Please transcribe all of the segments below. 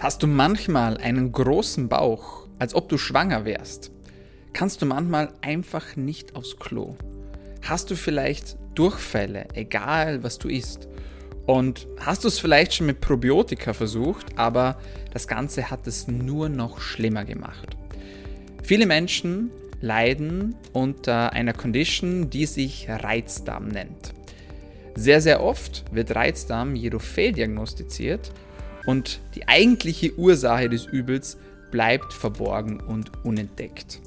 Hast du manchmal einen großen Bauch, als ob du schwanger wärst? Kannst du manchmal einfach nicht aufs Klo? Hast du vielleicht Durchfälle, egal was du isst? Und hast du es vielleicht schon mit Probiotika versucht, aber das Ganze hat es nur noch schlimmer gemacht? Viele Menschen leiden unter einer Condition, die sich Reizdarm nennt. Sehr, sehr oft wird Reizdarm jedoch fehldiagnostiziert und die eigentliche Ursache des Übels bleibt verborgen und unentdeckt.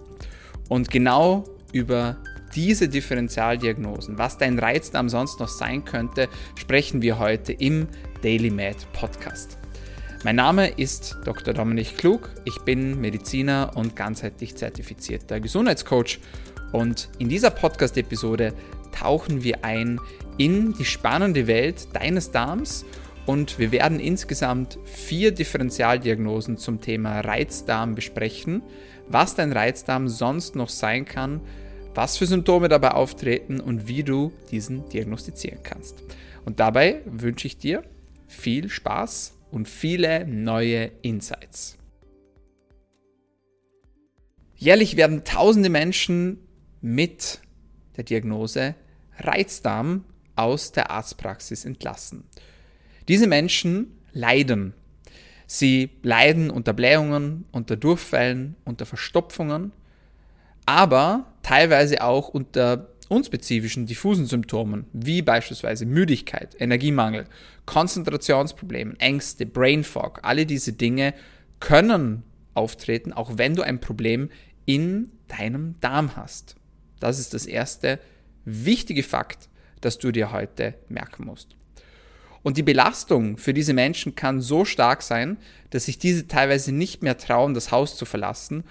Und genau über diese Differentialdiagnosen, was dein Reizdarm sonst noch sein könnte, sprechen wir heute im Daily Med Podcast. Mein Name ist Dr. Dominik Klug, ich bin Mediziner und ganzheitlich zertifizierter Gesundheitscoach und in dieser Podcast-Episode tauchen wir ein in die spannende Welt deines Darms und wir werden insgesamt vier Differentialdiagnosen zum Thema Reizdarm besprechen, was dein Reizdarm sonst noch sein kann, was für Symptome dabei auftreten und wie du diesen diagnostizieren kannst. Und dabei wünsche ich dir viel Spaß und viele neue Insights. Jährlich werden tausende Menschen mit der Diagnose Reizdarm aus der Arztpraxis entlassen. Diese Menschen leiden. Sie leiden unter Blähungen, unter Durchfällen, unter Verstopfungen, aber teilweise auch unter unspezifischen diffusen Symptomen, wie beispielsweise Müdigkeit, Energiemangel, Konzentrationsproblemen, Ängste, Brain Fog. Alle diese Dinge können auftreten, auch wenn du ein Problem in deinem Darm hast. Das ist das erste wichtige Fakt, das du dir heute merken musst. Und die Belastung für diese Menschen kann so stark sein, dass sich diese teilweise nicht mehr trauen, das Haus zu verlassen,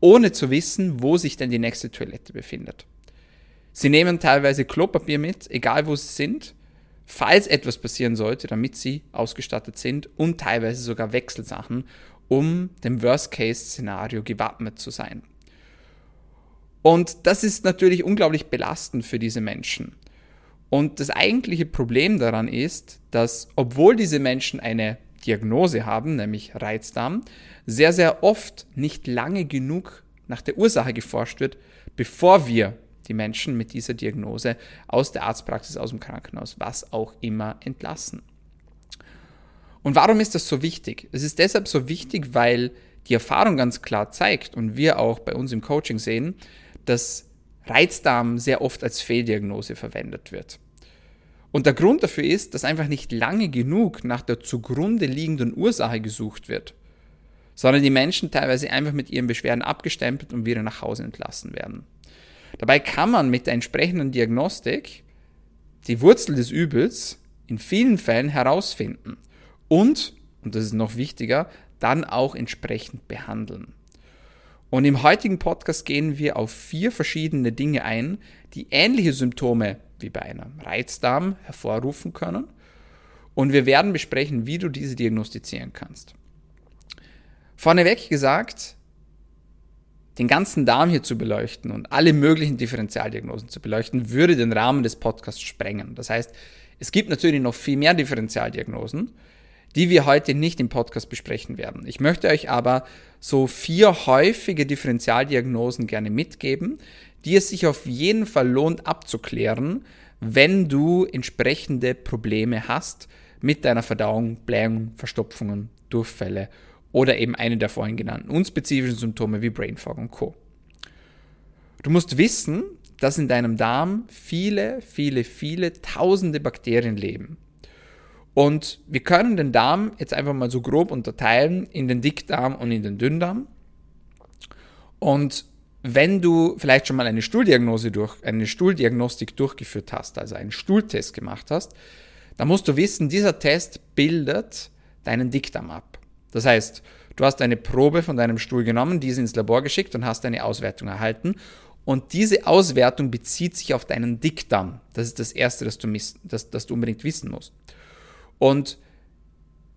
ohne zu wissen, wo sich denn die nächste Toilette befindet. Sie nehmen teilweise Klopapier mit, egal wo sie sind, falls etwas passieren sollte, damit sie ausgestattet sind und teilweise sogar Wechselsachen, um dem Worst-Case-Szenario gewappnet zu sein. Und das ist natürlich unglaublich belastend für diese Menschen. Und das eigentliche Problem daran ist, dass obwohl diese Menschen eine Diagnose haben, nämlich Reizdarm, sehr, sehr oft nicht lange genug nach der Ursache geforscht wird, bevor wir die Menschen mit dieser Diagnose aus der Arztpraxis, aus dem Krankenhaus, was auch immer entlassen. Und warum ist das so wichtig? Es ist deshalb so wichtig, weil die Erfahrung ganz klar zeigt und wir auch bei uns im Coaching sehen, dass Reizdarm sehr oft als Fehldiagnose verwendet wird. Und der Grund dafür ist, dass einfach nicht lange genug nach der zugrunde liegenden Ursache gesucht wird, sondern die Menschen teilweise einfach mit ihren Beschwerden abgestempelt und wieder nach Hause entlassen werden. Dabei kann man mit der entsprechenden Diagnostik die Wurzel des Übels in vielen Fällen herausfinden und, und das ist noch wichtiger, dann auch entsprechend behandeln. Und im heutigen Podcast gehen wir auf vier verschiedene Dinge ein, die ähnliche Symptome wie bei einem Reizdarm hervorrufen können. Und wir werden besprechen, wie du diese diagnostizieren kannst. Vorneweg gesagt, den ganzen Darm hier zu beleuchten und alle möglichen Differentialdiagnosen zu beleuchten, würde den Rahmen des Podcasts sprengen. Das heißt, es gibt natürlich noch viel mehr Differentialdiagnosen, die wir heute nicht im Podcast besprechen werden. Ich möchte euch aber so vier häufige Differentialdiagnosen gerne mitgeben, die es sich auf jeden Fall lohnt abzuklären, wenn du entsprechende Probleme hast mit deiner Verdauung, Blähungen, Verstopfungen, Durchfälle oder eben eine der vorhin genannten unspezifischen Symptome wie Brain Fog und Co. Du musst wissen, dass in deinem Darm viele, viele, viele tausende Bakterien leben. Und wir können den Darm jetzt einfach mal so grob unterteilen in den Dickdarm und in den Dünndarm. Und wenn du vielleicht schon mal eine Stuhldiagnose durch, eine Stuhldiagnostik durchgeführt hast, also einen Stuhltest gemacht hast, dann musst du wissen, dieser Test bildet deinen Dickdarm ab. Das heißt, du hast eine Probe von deinem Stuhl genommen, diese ins Labor geschickt und hast eine Auswertung erhalten. Und diese Auswertung bezieht sich auf deinen Dickdarm. Das ist das Erste, das du, das, das du unbedingt wissen musst. Und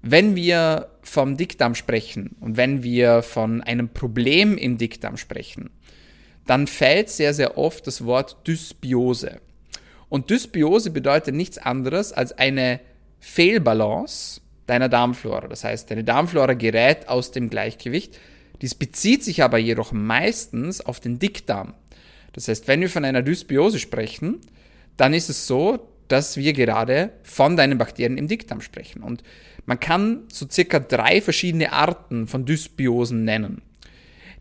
wenn wir vom Dickdarm sprechen und wenn wir von einem Problem im Dickdarm sprechen, dann fällt sehr, sehr oft das Wort Dysbiose. Und Dysbiose bedeutet nichts anderes als eine Fehlbalance deiner Darmflora. Das heißt, deine Darmflora gerät aus dem Gleichgewicht. Dies bezieht sich aber jedoch meistens auf den Dickdarm. Das heißt, wenn wir von einer Dysbiose sprechen, dann ist es so, dass wir gerade von deinen Bakterien im Dickdarm sprechen. Und man kann so circa drei verschiedene Arten von Dysbiosen nennen.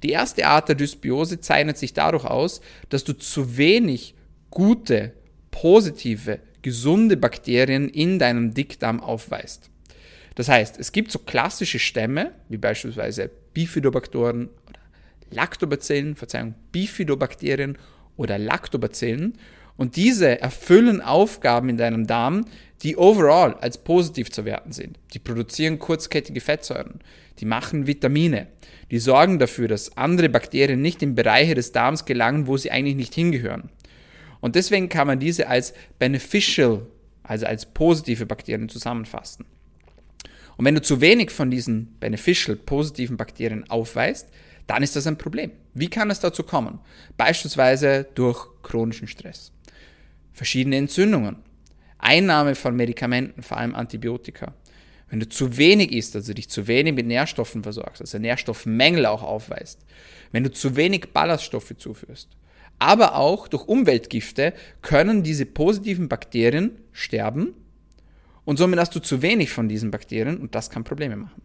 Die erste Art der Dysbiose zeichnet sich dadurch aus, dass du zu wenig gute, positive, gesunde Bakterien in deinem Dickdarm aufweist. Das heißt, es gibt so klassische Stämme, wie beispielsweise Bifidobakterien oder Lactobacillen, Verzeihung, Bifidobakterien oder Lactobacillen. Und diese erfüllen Aufgaben in deinem Darm, die overall als positiv zu werten sind. Die produzieren kurzkettige Fettsäuren, die machen Vitamine, die sorgen dafür, dass andere Bakterien nicht in Bereiche des Darms gelangen, wo sie eigentlich nicht hingehören. Und deswegen kann man diese als beneficial, also als positive Bakterien zusammenfassen. Und wenn du zu wenig von diesen beneficial, positiven Bakterien aufweist, dann ist das ein Problem. Wie kann es dazu kommen? Beispielsweise durch chronischen Stress, verschiedene Entzündungen, Einnahme von Medikamenten, vor allem Antibiotika. Wenn du zu wenig isst, also dich zu wenig mit Nährstoffen versorgst, also Nährstoffmängel auch aufweist, wenn du zu wenig Ballaststoffe zuführst, aber auch durch Umweltgifte können diese positiven Bakterien sterben und somit hast du zu wenig von diesen Bakterien und das kann Probleme machen.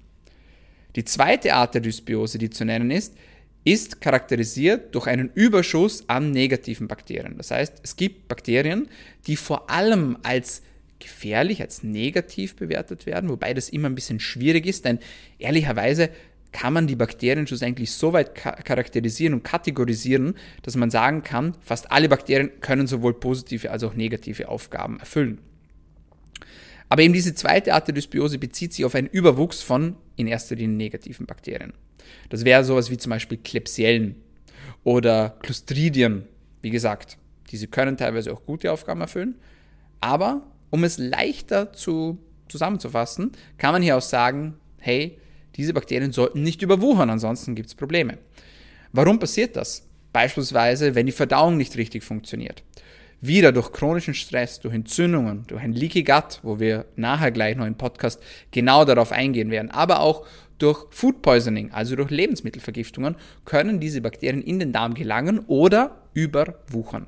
Die zweite Art der Dysbiose, die zu nennen ist, ist charakterisiert durch einen Überschuss an negativen Bakterien. Das heißt, es gibt Bakterien, die vor allem als gefährlich, als negativ bewertet werden, wobei das immer ein bisschen schwierig ist, denn ehrlicherweise kann man die Bakterien schlussendlich so weit charakterisieren und kategorisieren, dass man sagen kann, fast alle Bakterien können sowohl positive als auch negative Aufgaben erfüllen. Aber eben diese zweite Art der Dysbiose bezieht sich auf einen Überwuchs von in erster Linie negativen Bakterien. Das wäre sowas wie zum Beispiel Klebsiellen oder Clostridien. Wie gesagt, diese können teilweise auch gute Aufgaben erfüllen. Aber um es leichter zu, zusammenzufassen, kann man hier auch sagen, hey, diese Bakterien sollten nicht überwuchern, ansonsten gibt es Probleme. Warum passiert das? Beispielsweise, wenn die Verdauung nicht richtig funktioniert wieder durch chronischen Stress, durch Entzündungen, durch ein Leaky Gut, wo wir nachher gleich noch im Podcast genau darauf eingehen werden, aber auch durch Food Poisoning, also durch Lebensmittelvergiftungen, können diese Bakterien in den Darm gelangen oder überwuchern.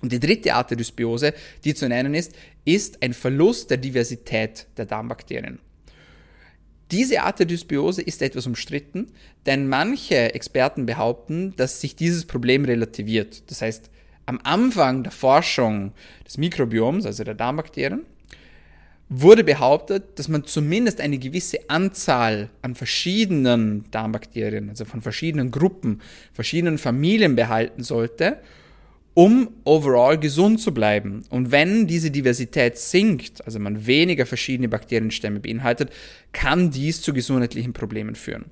Und die dritte Art der Dysbiose, die zu nennen ist, ist ein Verlust der Diversität der Darmbakterien. Diese Art der Dysbiose ist etwas umstritten, denn manche Experten behaupten, dass sich dieses Problem relativiert. Das heißt, am Anfang der Forschung des Mikrobioms, also der Darmbakterien, wurde behauptet, dass man zumindest eine gewisse Anzahl an verschiedenen Darmbakterien, also von verschiedenen Gruppen, verschiedenen Familien behalten sollte, um overall gesund zu bleiben. Und wenn diese Diversität sinkt, also man weniger verschiedene Bakterienstämme beinhaltet, kann dies zu gesundheitlichen Problemen führen.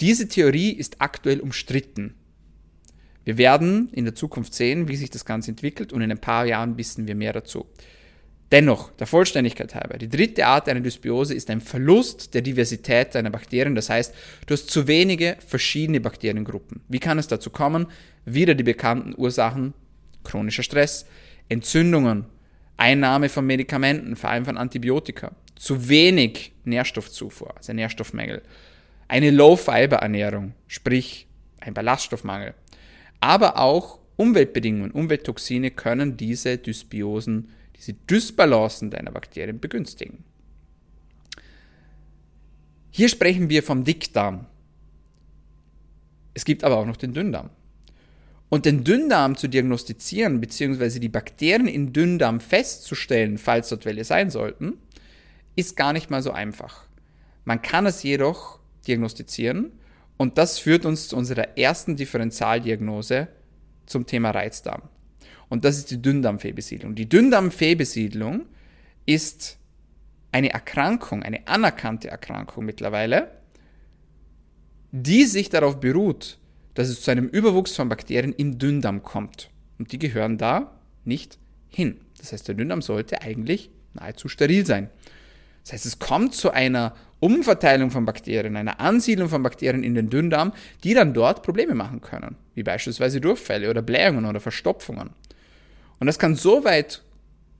Diese Theorie ist aktuell umstritten. Wir werden in der Zukunft sehen, wie sich das Ganze entwickelt und in ein paar Jahren wissen wir mehr dazu. Dennoch, der Vollständigkeit halber, die dritte Art einer Dysbiose ist ein Verlust der Diversität deiner Bakterien. Das heißt, du hast zu wenige verschiedene Bakteriengruppen. Wie kann es dazu kommen? Wieder die bekannten Ursachen, chronischer Stress, Entzündungen, Einnahme von Medikamenten, vor allem von Antibiotika, zu wenig Nährstoffzufuhr, also Nährstoffmängel, eine Low-Fiber-Ernährung, sprich ein Ballaststoffmangel, aber auch Umweltbedingungen, Umwelttoxine können diese Dysbiosen, diese Dysbalancen deiner Bakterien begünstigen. Hier sprechen wir vom Dickdarm. Es gibt aber auch noch den Dünndarm. Und den Dünndarm zu diagnostizieren, beziehungsweise die Bakterien im Dünndarm festzustellen, falls dort welche sein sollten, ist gar nicht mal so einfach. Man kann es jedoch diagnostizieren und das führt uns zu unserer ersten Differentialdiagnose zum Thema Reizdarm. Und das ist die Dünndarmfehlbesiedlung. Die Dünndarmfehlbesiedlung ist eine Erkrankung, eine anerkannte Erkrankung mittlerweile, die sich darauf beruht, dass es zu einem Überwuchs von Bakterien im Dünndarm kommt. Und die gehören da nicht hin. Das heißt, der Dünndarm sollte eigentlich nahezu steril sein. Das heißt, es kommt zu einer Umverteilung von Bakterien, einer Ansiedlung von Bakterien in den Dünndarm, die dann dort Probleme machen können, wie beispielsweise Durchfälle oder Blähungen oder Verstopfungen. Und das kann so weit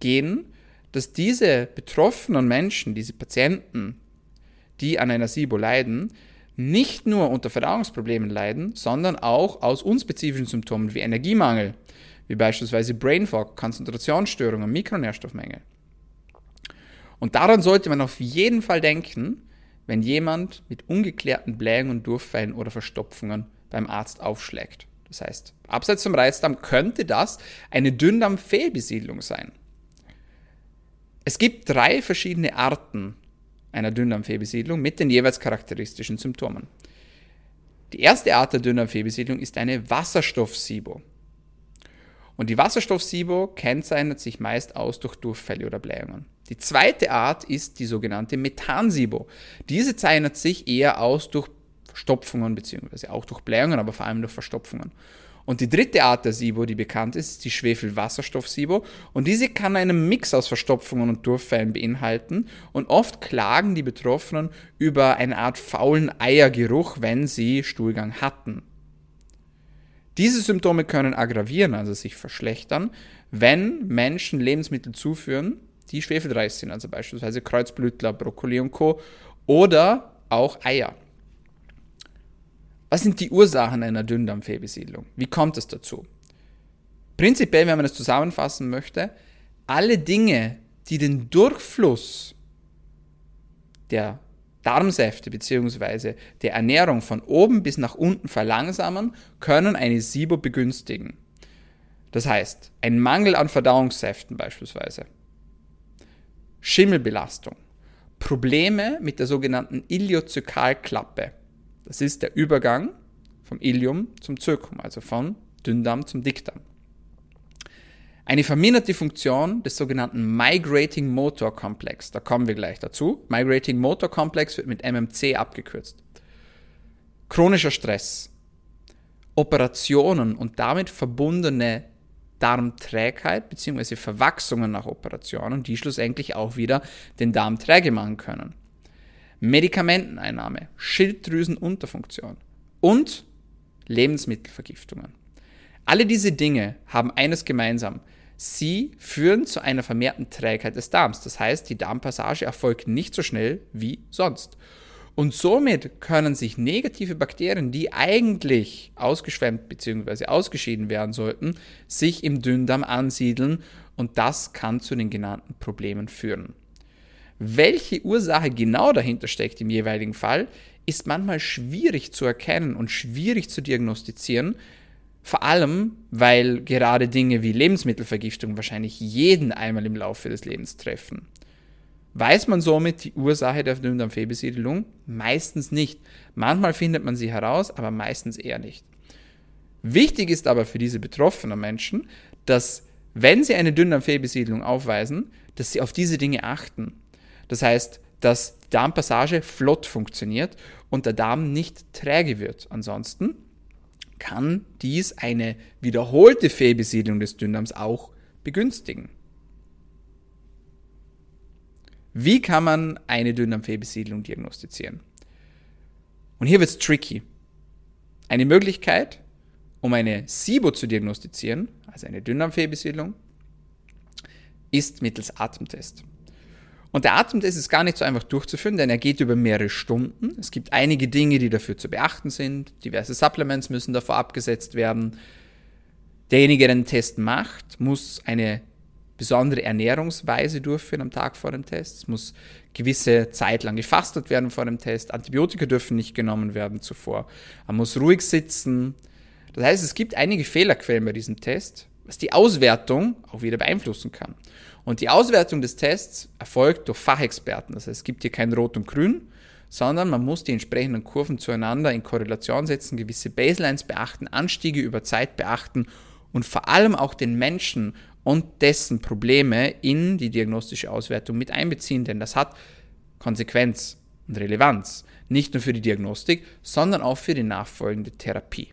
gehen, dass diese betroffenen Menschen, diese Patienten, die an einer SIBO leiden, nicht nur unter Verdauungsproblemen leiden, sondern auch aus unspezifischen Symptomen wie Energiemangel, wie beispielsweise Brain Fog, Konzentrationsstörungen, Mikronährstoffmängel. Und daran sollte man auf jeden Fall denken, wenn jemand mit ungeklärten Blähungen, Durchfallen oder Verstopfungen beim Arzt aufschlägt. Das heißt, abseits vom Reizdarm könnte das eine Dünndarmfehlbesiedlung sein. Es gibt drei verschiedene Arten einer Dünndarmfehlbesiedlung mit den jeweils charakteristischen Symptomen. Die erste Art der Dünndarmfehlbesiedlung ist eine Wasserstoff-SIBO. Und die Wasserstoff-SIBO kennzeichnet sich meist aus durch Durchfälle oder Blähungen. Die zweite Art ist die sogenannte Methan-SIBO. Diese zeichnet sich eher aus durch Verstopfungen beziehungsweise auch durch Blähungen, aber vor allem durch Verstopfungen. Und die dritte Art der SIBO, die bekannt ist, ist die Schwefelwasserstoff-SIBO. Und diese kann einen Mix aus Verstopfungen und Durchfällen beinhalten. Und oft klagen die Betroffenen über eine Art faulen Eiergeruch, wenn sie Stuhlgang hatten. Diese Symptome können aggravieren, also sich verschlechtern, wenn Menschen Lebensmittel zuführen, die schwefelreich sind, also beispielsweise Kreuzblütler, Brokkoli und Co. oder auch Eier. Was sind die Ursachen einer Dünndarmfehlbesiedlung? Wie kommt es dazu? Prinzipiell, wenn man es zusammenfassen möchte, alle Dinge, die den Durchfluss der Darmsäfte bzw. der Ernährung von oben bis nach unten verlangsamen, können eine SIBO begünstigen. Das heißt, ein Mangel an Verdauungssäften beispielsweise, Schimmelbelastung, Probleme mit der sogenannten Iliozykalklappe, das ist der Übergang vom Ilium zum Zirkum, also von Dünndarm zum Dickdarm. Eine verminderte Funktion des sogenannten Migrating Motor Complex, da kommen wir gleich dazu. Migrating Motor Complex wird mit MMC abgekürzt. Chronischer Stress, Operationen und damit verbundene Darmträgheit bzw. Verwachsungen nach Operationen, die schlussendlich auch wieder den Darm träge machen können. Medikamenteneinnahme, Schilddrüsenunterfunktion und Lebensmittelvergiftungen. Alle diese Dinge haben eines gemeinsam. Sie führen zu einer vermehrten Trägheit des Darms. Das heißt, die Darmpassage erfolgt nicht so schnell wie sonst. Und somit können sich negative Bakterien, die eigentlich ausgeschwemmt bzw. ausgeschieden werden sollten, sich im Dünndarm ansiedeln und das kann zu den genannten Problemen führen. Welche Ursache genau dahinter steckt im jeweiligen Fall, ist manchmal schwierig zu erkennen und schwierig zu diagnostizieren, vor allem, weil gerade Dinge wie Lebensmittelvergiftung wahrscheinlich jeden einmal im Laufe des Lebens treffen. Weiß man somit die Ursache der Dünndarmfehlbesiedelung? Meistens nicht. Manchmal findet man sie heraus, aber meistens eher nicht. Wichtig ist aber für diese betroffenen Menschen, dass wenn sie eine Dünndarmfehlbesiedelung aufweisen, dass sie auf diese Dinge achten. Das heißt, dass die Darmpassage flott funktioniert und der Darm nicht träge wird. Ansonsten kann dies eine wiederholte Fehlbesiedlung des Dünndarms auch begünstigen. Wie kann man eine Dünndarmfehlbesiedlung diagnostizieren? Und hier wird es tricky. Eine Möglichkeit, um eine SIBO zu diagnostizieren, also eine Dünndarmfehlbesiedlung, ist mittels Atemtest. Und der Atemtest ist gar nicht so einfach durchzuführen, denn er geht über mehrere Stunden. Es gibt einige Dinge, die dafür zu beachten sind. Diverse Supplements müssen davor abgesetzt werden. Derjenige, der den Test macht, muss eine besondere Ernährungsweise durchführen am Tag vor dem Test. Es muss gewisse Zeit lang gefastet werden vor dem Test. Antibiotika dürfen nicht genommen werden zuvor. Man muss ruhig sitzen. Das heißt, es gibt einige Fehlerquellen bei diesem Test, was die Auswertung auch wieder beeinflussen kann. Und die Auswertung des Tests erfolgt durch Fachexperten. Das heißt, es gibt hier kein Rot und Grün, sondern man muss die entsprechenden Kurven zueinander in Korrelation setzen, gewisse Baselines beachten, Anstiege über Zeit beachten und vor allem auch den Menschen und dessen Probleme in die diagnostische Auswertung mit einbeziehen, denn das hat Konsequenz und Relevanz, nicht nur für die Diagnostik, sondern auch für die nachfolgende Therapie.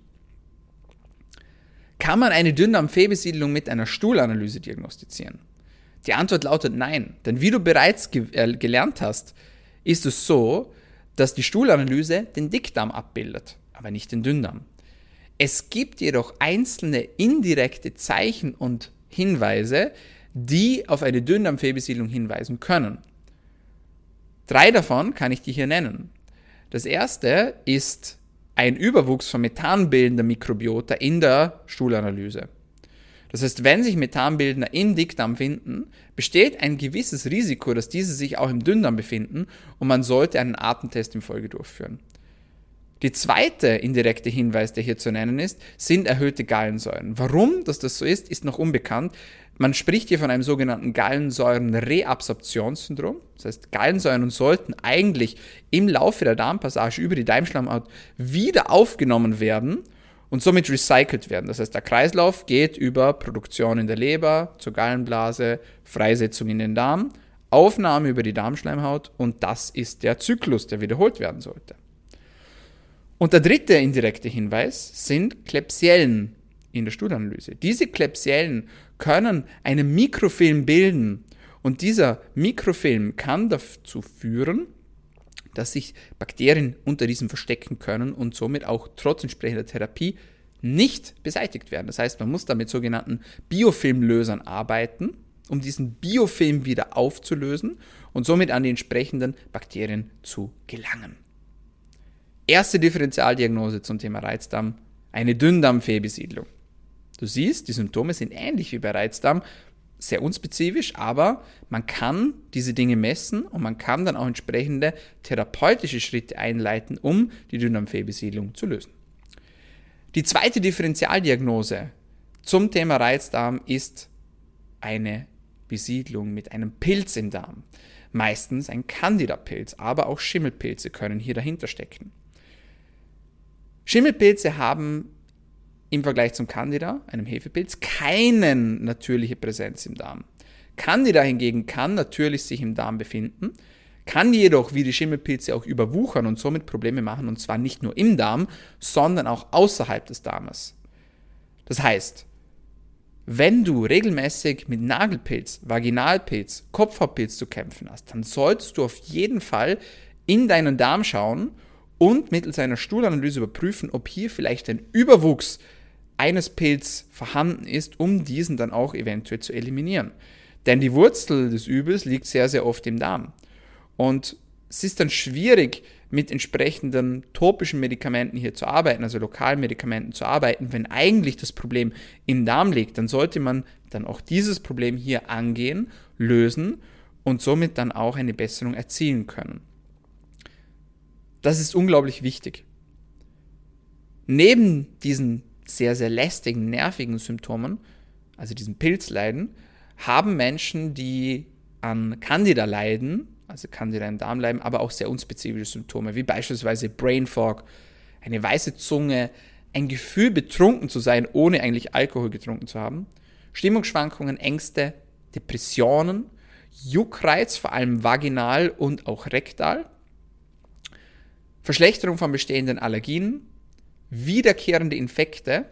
Kann man eine Dünndarmfehlbesiedlung mit einer Stuhlanalyse diagnostizieren? Die Antwort lautet nein. Denn wie du bereits ge äh, gelernt hast, ist es so, dass die Stuhlanalyse den Dickdarm abbildet, aber nicht den Dünndarm. Es gibt jedoch einzelne indirekte Zeichen und Hinweise, die auf eine Dünndarmfehlbesiedlung hinweisen können. Drei davon kann ich dir hier nennen. Das erste ist ein Überwuchs von methanbildender Mikrobiota in der Stuhlanalyse. Das heißt, wenn sich Methanbildner im Dickdarm finden, besteht ein gewisses Risiko, dass diese sich auch im Dünndarm befinden und man sollte einen Atemtest in Folge durchführen. Die zweite indirekte Hinweis, der hier zu nennen ist, sind erhöhte Gallensäuren. Warum dass das so ist, ist noch unbekannt. Man spricht hier von einem sogenannten Gallensäuren-Reabsorptionssyndrom. Das heißt, Gallensäuren sollten eigentlich im Laufe der Darmpassage über die Darmschleimhaut wieder aufgenommen werden und somit recycelt werden. Das heißt, der Kreislauf geht über Produktion in der Leber zur Gallenblase, Freisetzung in den Darm, Aufnahme über die Darmschleimhaut und das ist der Zyklus, der wiederholt werden sollte. Und der dritte indirekte Hinweis sind Klebsiellen in der Stuhlanalyse. Diese Klebsiellen können einen Mikrofilm bilden und dieser Mikrofilm kann dazu führen, dass sich Bakterien unter diesem verstecken können und somit auch trotz entsprechender Therapie nicht beseitigt werden. Das heißt, man muss da mit sogenannten Biofilmlösern arbeiten, um diesen Biofilm wieder aufzulösen und somit an die entsprechenden Bakterien zu gelangen. Erste Differentialdiagnose zum Thema Reizdarm, eine Dünndarmfehlbesiedlung. Du siehst, die Symptome sind ähnlich wie bei Reizdarm, sehr unspezifisch, aber man kann diese Dinge messen und man kann dann auch entsprechende therapeutische Schritte einleiten, um die Dünndarmfehlbesiedlung zu lösen. Die zweite Differentialdiagnose zum Thema Reizdarm ist eine Besiedlung mit einem Pilz im Darm. Meistens ein Candida-Pilz, aber auch Schimmelpilze können hier dahinter stecken. Schimmelpilze haben im Vergleich zum Candida, einem Hefepilz, keine natürliche Präsenz im Darm. Candida hingegen kann natürlich sich im Darm befinden, kann jedoch wie die Schimmelpilze auch überwuchern und somit Probleme machen, und zwar nicht nur im Darm, sondern auch außerhalb des Darmes. Das heißt, wenn du regelmäßig mit Nagelpilz, Vaginalpilz, Kopfhautpilz zu kämpfen hast, dann solltest du auf jeden Fall in deinen Darm schauen und mittels einer Stuhlanalyse überprüfen, ob hier vielleicht ein Überwuchs eines Pilz vorhanden ist, um diesen dann auch eventuell zu eliminieren. Denn die Wurzel des Übels liegt sehr, sehr oft im Darm. Und es ist dann schwierig, mit entsprechenden topischen Medikamenten hier zu arbeiten, also lokalen Medikamenten zu arbeiten, wenn eigentlich das Problem im Darm liegt, dann sollte man dann auch dieses Problem hier angehen, lösen und somit dann auch eine Besserung erzielen können. Das ist unglaublich wichtig. Neben diesen sehr, sehr lästigen, nervigen Symptomen, also diesen Pilzleiden, haben Menschen, die an Candida leiden, also Candida im Darm leiden, aber auch sehr unspezifische Symptome, wie beispielsweise Brain Fog, eine weiße Zunge, ein Gefühl, betrunken zu sein, ohne eigentlich Alkohol getrunken zu haben, Stimmungsschwankungen, Ängste, Depressionen, Juckreiz, vor allem vaginal und auch rektal, Verschlechterung von bestehenden Allergien, wiederkehrende Infekte,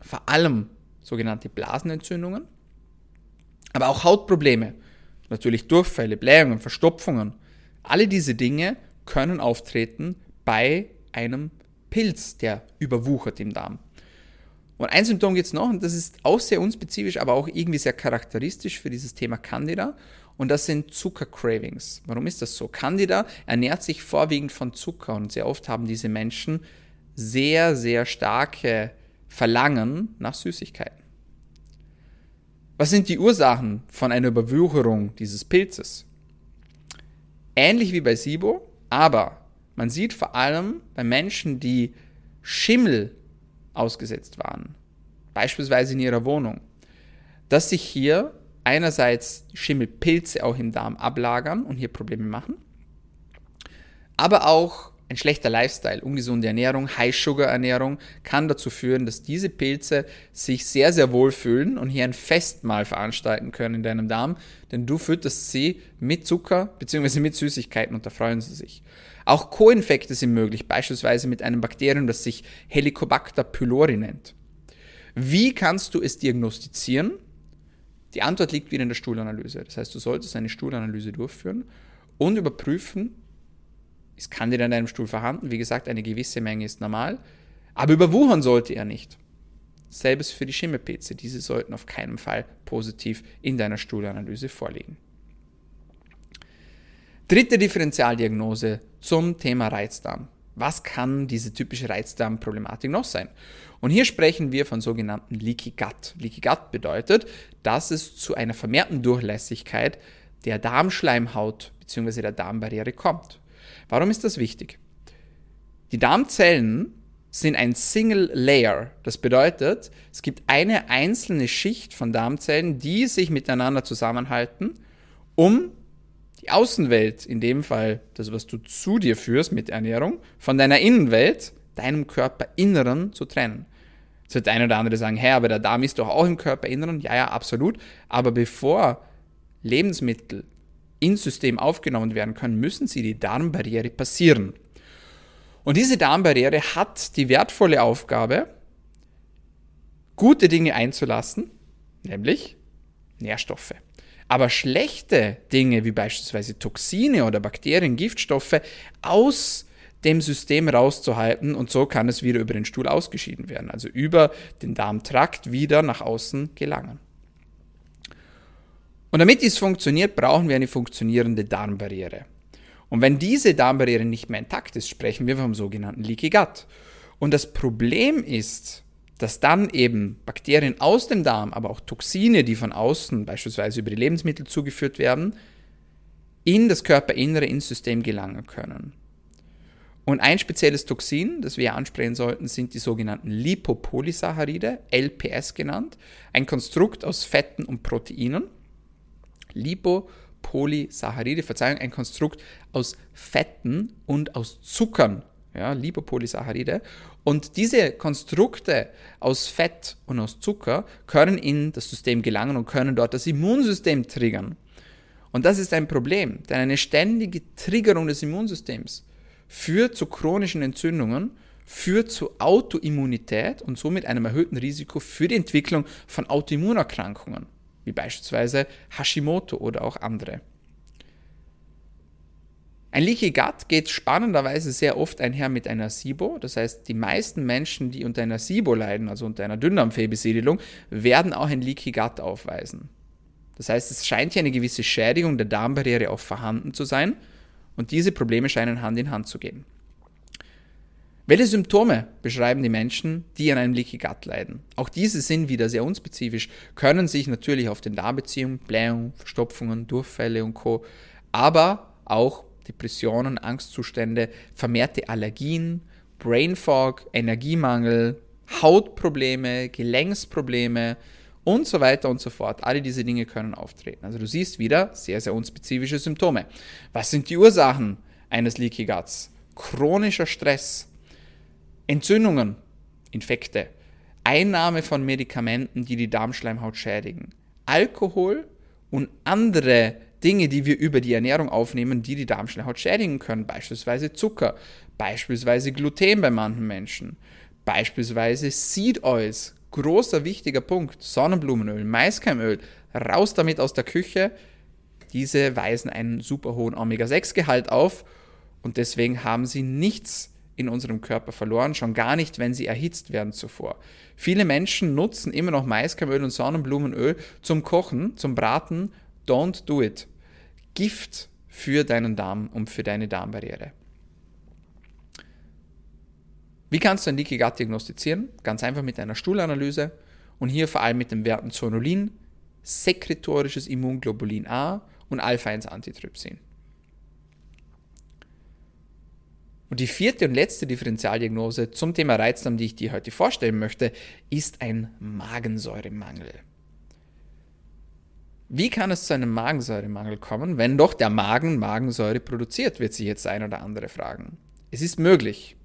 vor allem sogenannte Blasenentzündungen, aber auch Hautprobleme, natürlich Durchfälle, Blähungen, Verstopfungen. Alle diese Dinge können auftreten bei einem Pilz, der überwuchert im Darm. Und ein Symptom gibt es noch, und das ist auch sehr unspezifisch, aber auch irgendwie sehr charakteristisch für dieses Thema Candida. Und das sind Zuckercravings. Warum ist das so? Candida ernährt sich vorwiegend von Zucker und sehr oft haben diese Menschen sehr, sehr starke Verlangen nach Süßigkeiten. Was sind die Ursachen von einer Überwucherung dieses Pilzes? Ähnlich wie bei SIBO, aber man sieht vor allem bei Menschen, die Schimmel ausgesetzt waren, beispielsweise in ihrer Wohnung, dass sich hier einerseits Schimmelpilze auch im Darm ablagern und hier Probleme machen, aber auch ein schlechter Lifestyle, ungesunde Ernährung, High-Sugar-Ernährung kann dazu führen, dass diese Pilze sich sehr, sehr wohl fühlen und hier ein Festmahl veranstalten können in deinem Darm, denn du fütterst sie mit Zucker bzw. mit Süßigkeiten und da freuen sie sich. Auch Co-Infekte sind möglich, beispielsweise mit einem Bakterium, das sich Helicobacter pylori nennt. Wie kannst du es diagnostizieren? Die Antwort liegt wieder in der Stuhlanalyse. Das heißt, du solltest eine Stuhlanalyse durchführen und überprüfen, ist Candida in deinem Stuhl vorhanden? Wie gesagt, eine gewisse Menge ist normal. Aber überwuchern sollte er nicht. selbes für die Schimmelpilze. Diese sollten auf keinen Fall positiv in deiner Stuhlanalyse vorliegen. Dritte Differentialdiagnose zum Thema Reizdarm. Was kann diese typische Reizdarmproblematik noch sein? Und hier sprechen wir von sogenannten Leaky Gut. Leaky Gut bedeutet, dass es zu einer vermehrten Durchlässigkeit der Darmschleimhaut bzw. der Darmbarriere kommt. Warum ist das wichtig? Die Darmzellen sind ein Single Layer. Das bedeutet, es gibt eine einzelne Schicht von Darmzellen, die sich miteinander zusammenhalten, um die Außenwelt, in dem Fall das, was du zu dir führst mit Ernährung, von deiner Innenwelt, deinem Körperinneren zu trennen. Jetzt wird der eine oder andere sagen, hä, aber der Darm ist doch auch im Körperinneren. Ja, ja, absolut. Aber bevor Lebensmittel ins System aufgenommen werden können, müssen sie die Darmbarriere passieren. Und diese Darmbarriere hat die wertvolle Aufgabe, gute Dinge einzulassen, nämlich Nährstoffe. Aber schlechte Dinge wie beispielsweise Toxine oder Bakterien, Giftstoffe aus dem System rauszuhalten und so kann es wieder über den Stuhl ausgeschieden werden, also über den Darmtrakt wieder nach außen gelangen. Und damit dies funktioniert, brauchen wir eine funktionierende Darmbarriere. Und wenn diese Darmbarriere nicht mehr intakt ist, sprechen wir vom sogenannten Leaky Gut. Und das Problem ist, dass dann eben Bakterien aus dem Darm, aber auch Toxine, die von außen, beispielsweise über die Lebensmittel zugeführt werden, in das Körperinnere, ins System gelangen können. Und ein spezielles Toxin, das wir ansprechen sollten, sind die sogenannten Lipopolysaccharide, LPS genannt, ein Konstrukt aus Fetten und Proteinen. Lipopolysaccharide, Verzeihung, ein Konstrukt aus Fetten und aus Zuckern, ja, Lipopolysaccharide. Und diese Konstrukte aus Fett und aus Zucker können in das System gelangen und können dort das Immunsystem triggern. Und das ist ein Problem, denn eine ständige Triggerung des Immunsystems führt zu chronischen Entzündungen, führt zu Autoimmunität und somit einem erhöhten Risiko für die Entwicklung von Autoimmunerkrankungen, wie beispielsweise Hashimoto oder auch andere. Ein Leaky Gut geht spannenderweise sehr oft einher mit einer SIBO. Das heißt, die meisten Menschen, die unter einer SIBO leiden, also unter einer Dünndarmfehlbesiedelung, werden auch ein Leaky Gut aufweisen. Das heißt, es scheint hier eine gewisse Schädigung der Darmbarriere auch vorhanden zu sein und diese Probleme scheinen Hand in Hand zu gehen. Welche Symptome beschreiben die Menschen, die an einem Leaky Gut leiden? Auch diese sind wieder sehr unspezifisch, können sich natürlich auf den Darmbeziehungen, Blähung, Verstopfungen, Durchfälle und Co., aber auch Depressionen, Angstzustände, vermehrte Allergien, Brain Fog, Energiemangel, Hautprobleme, Gelenksprobleme und so weiter und so fort. Alle diese Dinge können auftreten. Also du siehst wieder sehr, sehr unspezifische Symptome. Was sind die Ursachen eines Leaky Guts? Chronischer Stress, Entzündungen, Infekte, Einnahme von Medikamenten, die die Darmschleimhaut schädigen, Alkohol und andere Dinge, die wir über die Ernährung aufnehmen, die die Darmschleimhaut schädigen können, beispielsweise Zucker, beispielsweise Gluten bei manchen Menschen, beispielsweise Seed Oils, großer wichtiger Punkt, Sonnenblumenöl, Maiskeimöl, raus damit aus der Küche. Diese weisen einen super hohen Omega-6-Gehalt auf und deswegen haben sie nichts in unserem Körper verloren, schon gar nicht, wenn sie erhitzt werden zuvor. Viele Menschen nutzen immer noch Maiskeimöl und Sonnenblumenöl zum Kochen, zum Braten. Don't do it. Gift für deinen Darm und für deine Darmbarriere. Wie kannst du ein Leaky Gut diagnostizieren? Ganz einfach mit einer Stuhlanalyse und hier vor allem mit den Werten Zonulin, sekretorisches Immunglobulin A und Alpha-1-Antitrypsin. Und die vierte und letzte Differentialdiagnose zum Thema Reizdarm, die ich dir heute vorstellen möchte, ist ein Magensäuremangel. Wie kann es zu einem Magensäuremangel kommen, wenn doch der Magen Magensäure produziert, wird sich jetzt ein oder andere fragen. Es ist möglich.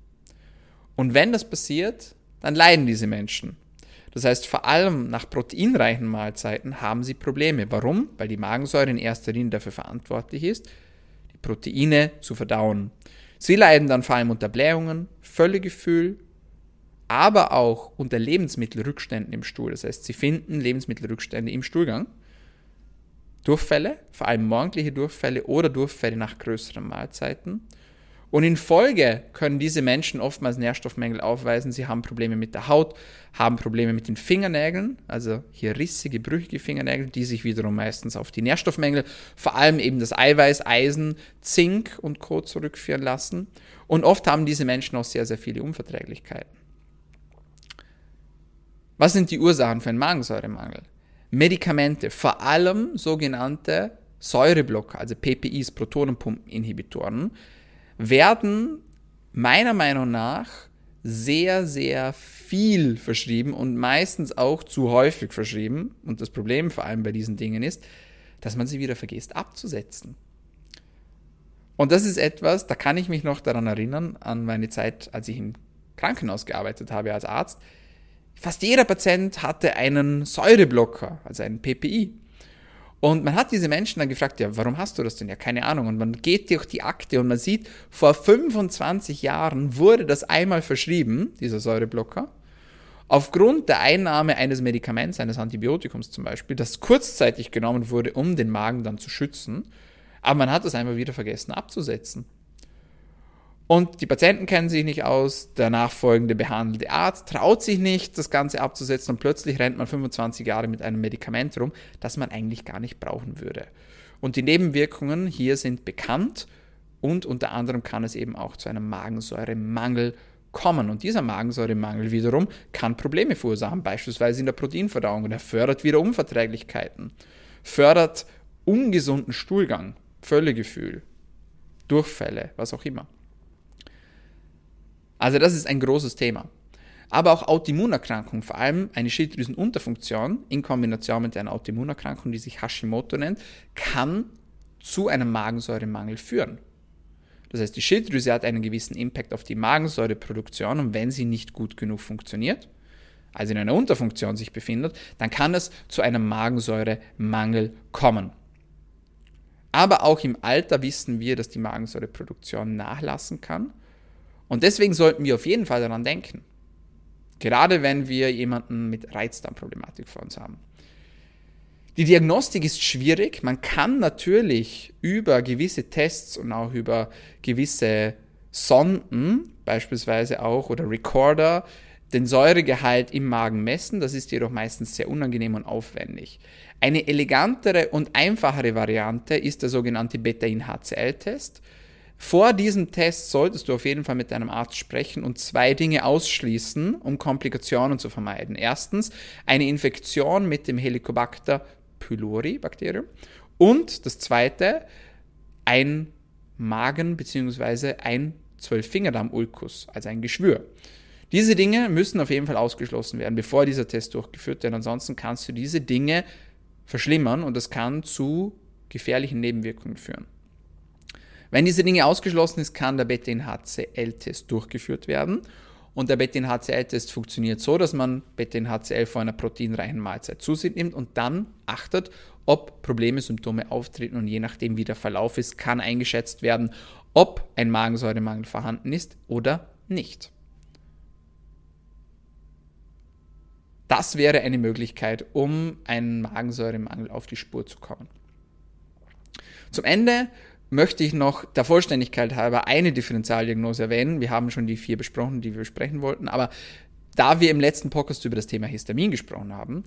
Und wenn das passiert, dann leiden diese Menschen. Das heißt, vor allem nach proteinreichen Mahlzeiten haben sie Probleme. Warum? Weil die Magensäure in erster Linie dafür verantwortlich ist, die Proteine zu verdauen. Sie leiden dann vor allem unter Blähungen, Völlegefühl, aber auch unter Lebensmittelrückständen im Stuhl. Das heißt, sie finden Lebensmittelrückstände im Stuhlgang Durchfälle, vor allem morgendliche Durchfälle oder Durchfälle nach größeren Mahlzeiten. Und in Folge können diese Menschen oftmals Nährstoffmängel aufweisen. Sie haben Probleme mit der Haut, haben Probleme mit den Fingernägeln, also hier rissige, brüchige Fingernägel, die sich wiederum meistens auf die Nährstoffmängel, vor allem eben das Eiweiß, Eisen, Zink und Co. zurückführen lassen. Und oft haben diese Menschen auch sehr, sehr viele Unverträglichkeiten. Was sind die Ursachen für einen Magensäuremangel? Medikamente, vor allem sogenannte Säureblocker, also PPIs, Protonenpumpeninhibitoren, werden meiner Meinung nach sehr, sehr viel verschrieben und meistens auch zu häufig verschrieben. Und das Problem vor allem bei diesen Dingen ist, dass man sie wieder vergisst abzusetzen. Und das ist etwas, da kann ich mich noch daran erinnern, an meine Zeit, als ich im Krankenhaus gearbeitet habe als Arzt. Fast jeder Patient hatte einen Säureblocker, also einen PPI. Und man hat diese Menschen dann gefragt, ja, warum hast du das denn? Ja, keine Ahnung. Und man geht durch die Akte und man sieht, vor 25 Jahren wurde das einmal verschrieben, dieser Säureblocker, aufgrund der Einnahme eines Medikaments, eines Antibiotikums zum Beispiel, das kurzzeitig genommen wurde, um den Magen dann zu schützen. Aber man hat das einfach wieder vergessen abzusetzen. Und die Patienten kennen sich nicht aus, der nachfolgende behandelte Arzt traut sich nicht, das Ganze abzusetzen und plötzlich rennt man 25 Jahre mit einem Medikament rum, das man eigentlich gar nicht brauchen würde. Und die Nebenwirkungen hier sind bekannt und unter anderem kann es eben auch zu einem Magensäuremangel kommen. Und dieser Magensäuremangel wiederum kann Probleme verursachen, beispielsweise in der Proteinverdauung. Und er fördert wieder Unverträglichkeiten, fördert ungesunden Stuhlgang, Völlegefühl, Durchfälle, was auch immer. Also das ist ein großes Thema. Aber auch Autoimmunerkrankungen, vor allem eine Schilddrüsenunterfunktion in Kombination mit einer Autoimmunerkrankung, die sich Hashimoto nennt, kann zu einem Magensäuremangel führen. Das heißt, die Schilddrüse hat einen gewissen Impact auf die Magensäureproduktion und wenn sie nicht gut genug funktioniert, also in einer Unterfunktion sich befindet, dann kann es zu einem Magensäuremangel kommen. Aber auch im Alter wissen wir, dass die Magensäureproduktion nachlassen kann und deswegen sollten wir auf jeden Fall daran denken. Gerade wenn wir jemanden mit Reizdarmproblematik vor uns haben. Die Diagnostik ist schwierig. Man kann natürlich über gewisse Tests und auch über gewisse Sonden, beispielsweise auch oder Recorder, den Säuregehalt im Magen messen. Das ist jedoch meistens sehr unangenehm und aufwendig. Eine elegantere und einfachere Variante ist der sogenannte Beta-In-HCl-Test. Vor diesem Test solltest du auf jeden Fall mit deinem Arzt sprechen und zwei Dinge ausschließen, um Komplikationen zu vermeiden. Erstens eine Infektion mit dem Helicobacter pylori Bakterium und das zweite ein Magen bzw. ein Zwölffingerdarm-Ulkus, also ein Geschwür. Diese Dinge müssen auf jeden Fall ausgeschlossen werden, bevor dieser Test durchgeführt wird. Ansonsten kannst du diese Dinge verschlimmern und das kann zu gefährlichen Nebenwirkungen führen. Wenn diese Dinge ausgeschlossen ist, kann der Betin-HCl-Test durchgeführt werden. Und der Betin-HCl-Test funktioniert so, dass man Betin-HCl vor einer proteinreichen Mahlzeit zu sich nimmt und dann achtet, ob Probleme, Symptome auftreten und je nachdem, wie der Verlauf ist, kann eingeschätzt werden, ob ein Magensäuremangel vorhanden ist oder nicht. Das wäre eine Möglichkeit, um einen Magensäuremangel auf die Spur zu kommen. Zum Ende möchte ich noch der Vollständigkeit halber eine Differentialdiagnose erwähnen. Wir haben schon die vier besprochen, die wir besprechen wollten, aber da wir im letzten Podcast über das Thema Histamin gesprochen haben,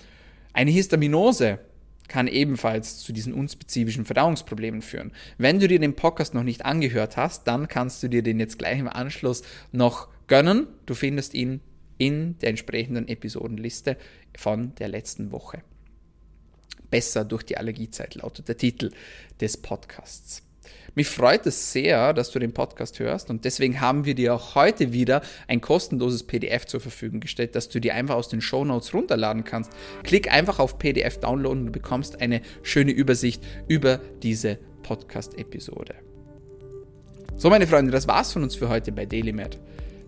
eine Histaminose kann ebenfalls zu diesen unspezifischen Verdauungsproblemen führen. Wenn du dir den Podcast noch nicht angehört hast, dann kannst du dir den jetzt gleich im Anschluss noch gönnen. Du findest ihn in der entsprechenden Episodenliste von der letzten Woche. Besser durch die Allergiezeit lautet der Titel des Podcasts. Mich freut es sehr, dass du den Podcast hörst und deswegen haben wir dir auch heute wieder ein kostenloses PDF zur Verfügung gestellt, das du dir einfach aus den Show Notes runterladen kannst. Klick einfach auf PDF downloaden und du bekommst eine schöne Übersicht über diese Podcast-Episode. So, meine Freunde, das war's von uns für heute bei DailyMed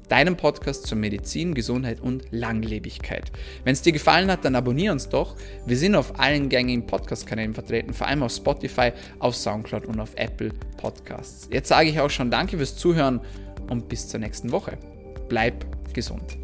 deinem Podcast zur Medizin, Gesundheit und Langlebigkeit. Wenn es dir gefallen hat, dann abonniere uns doch. Wir sind auf allen gängigen Podcast-Kanälen vertreten, vor allem auf Spotify, auf Soundcloud und auf Apple Podcasts. Jetzt sage ich auch schon Danke fürs Zuhören und bis zur nächsten Woche. Bleib gesund.